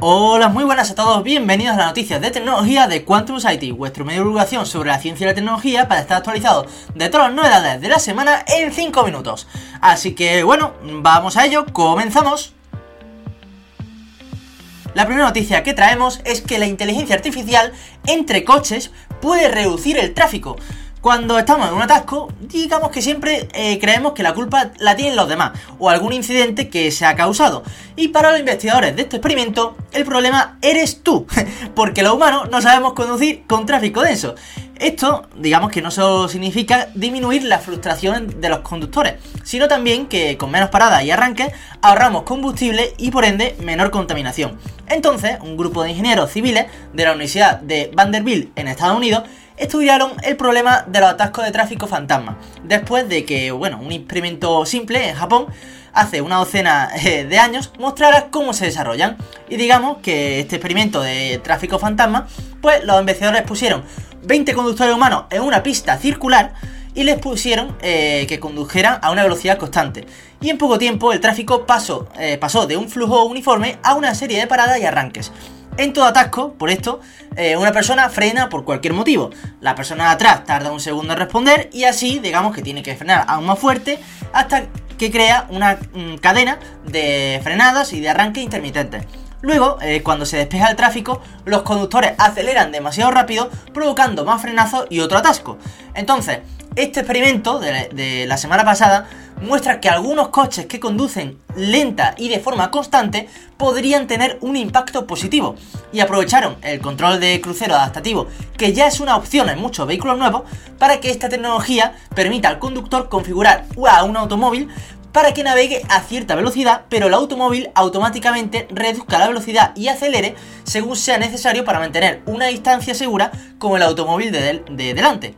Hola, muy buenas a todos, bienvenidos a las noticias de tecnología de Quantum Society, vuestro medio de divulgación sobre la ciencia y la tecnología para estar actualizado de todas las novedades de la semana en 5 minutos. Así que bueno, vamos a ello, comenzamos. La primera noticia que traemos es que la inteligencia artificial entre coches puede reducir el tráfico. Cuando estamos en un atasco, digamos que siempre eh, creemos que la culpa la tienen los demás o algún incidente que se ha causado. Y para los investigadores de este experimento, el problema eres tú, porque los humanos no sabemos conducir con tráfico denso. Esto, digamos que no solo significa disminuir la frustración de los conductores, sino también que con menos paradas y arranques ahorramos combustible y por ende menor contaminación. Entonces, un grupo de ingenieros civiles de la Universidad de Vanderbilt en Estados Unidos estudiaron el problema de los atascos de tráfico fantasma, después de que, bueno, un experimento simple en Japón hace una docena eh, de años mostrara cómo se desarrollan. Y digamos que este experimento de tráfico fantasma, pues los investigadores pusieron 20 conductores humanos en una pista circular y les pusieron eh, que condujeran a una velocidad constante. Y en poco tiempo el tráfico pasó, eh, pasó de un flujo uniforme a una serie de paradas y arranques. En todo atasco, por esto, eh, una persona frena por cualquier motivo. La persona de atrás tarda un segundo en responder y así, digamos que tiene que frenar aún más fuerte hasta que crea una mm, cadena de frenadas y de arranque intermitentes. Luego, eh, cuando se despeja el tráfico, los conductores aceleran demasiado rápido, provocando más frenazos y otro atasco. Entonces, este experimento de, la semana pasada muestra que algunos coches que conducen lenta y de forma constante podrían tener un impacto positivo y aprovecharon el control de crucero adaptativo, que ya es una opción en muchos vehículos nuevos, para que esta tecnología permita al conductor configurar a un automóvil para que navegue a cierta velocidad, pero el automóvil automáticamente reduzca la velocidad y acelere según sea necesario para mantener una distancia segura con el automóvil de, de delante.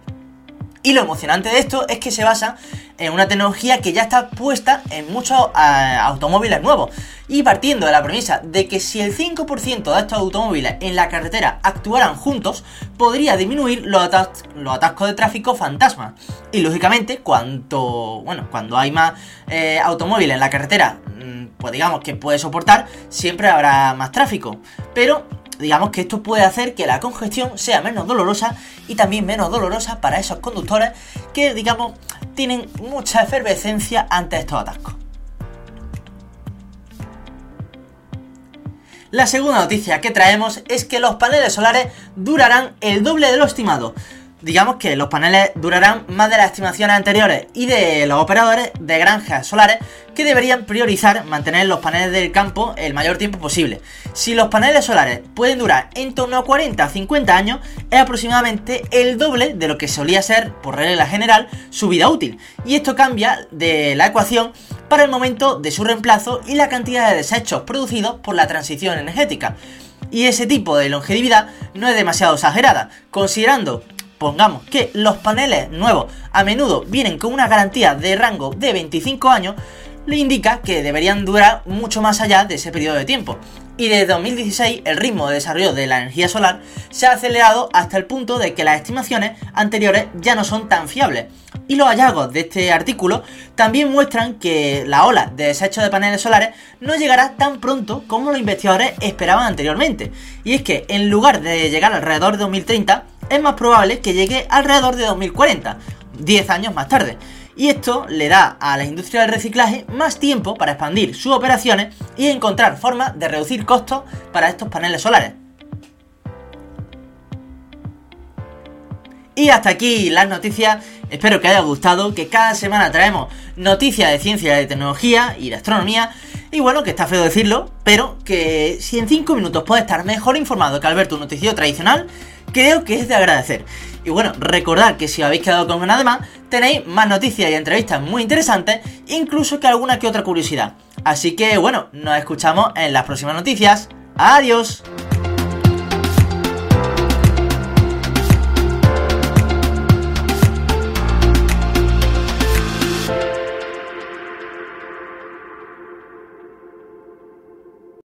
Y lo emocionante de esto es que se basa en una tecnología que ya está puesta en muchos eh, automóviles nuevos. Y partiendo de la premisa de que si el 5% de estos automóviles en la carretera actuaran juntos, podría disminuir los, atascos de tráfico fantasma. Y lógicamente, cuanto, bueno, cuando hay más eh, automóviles en la carretera, mm, pues digamos que puede soportar, siempre habrá más tráfico. Pero digamos que esto puede hacer que la congestión sea menos dolorosa y también menos dolorosa para esos conductores que, digamos, tienen mucha efervescencia ante estos atascos. La segunda noticia que traemos es que los paneles solares durarán el doble de lo estimado digamos que los paneles durarán más de las estimaciones anteriores y de los operadores de granjas solares que deberían priorizar mantener los paneles del campo el mayor tiempo posible. Si los paneles solares pueden durar en torno a 40 a 50 años, es aproximadamente el doble de lo que solía ser, por regla general, su vida útil. Y esto cambia de la ecuación para el momento de su reemplazo y la cantidad de desechos producidos por la transición energética. Y ese tipo de longevidad no es demasiado exagerada, considerando pongamos que los paneles nuevos a menudo vienen con una garantía de rango de 25 años, le indica que deberían durar mucho más allá de ese periodo de tiempo. Y desde 2016 el ritmo de desarrollo de la energía solar se ha acelerado hasta el punto de que las estimaciones anteriores ya no son tan fiables. Y los hallazgos de este artículo también muestran que la ola de desecho de paneles solares no llegará tan pronto como los investigadores esperaban anteriormente. Y es que en lugar de llegar alrededor de 2030, es más probable que llegue alrededor de 2040, 10 años más tarde. Y esto le da a la industria del reciclaje más tiempo para expandir sus operaciones y encontrar formas de reducir costos para estos paneles solares. Y hasta aquí las noticias. Espero que haya gustado, que cada semana traemos noticias de ciencia, de tecnología y de astronomía. Y bueno, que está feo decirlo, pero que si en 5 minutos puedes estar mejor informado que al ver tu noticiero tradicional, creo que es de agradecer. Y bueno, recordad que si habéis quedado con ganas de más, tenéis más noticias y entrevistas muy interesantes, incluso que alguna que otra curiosidad. Así que bueno, nos escuchamos en las próximas noticias. Adiós.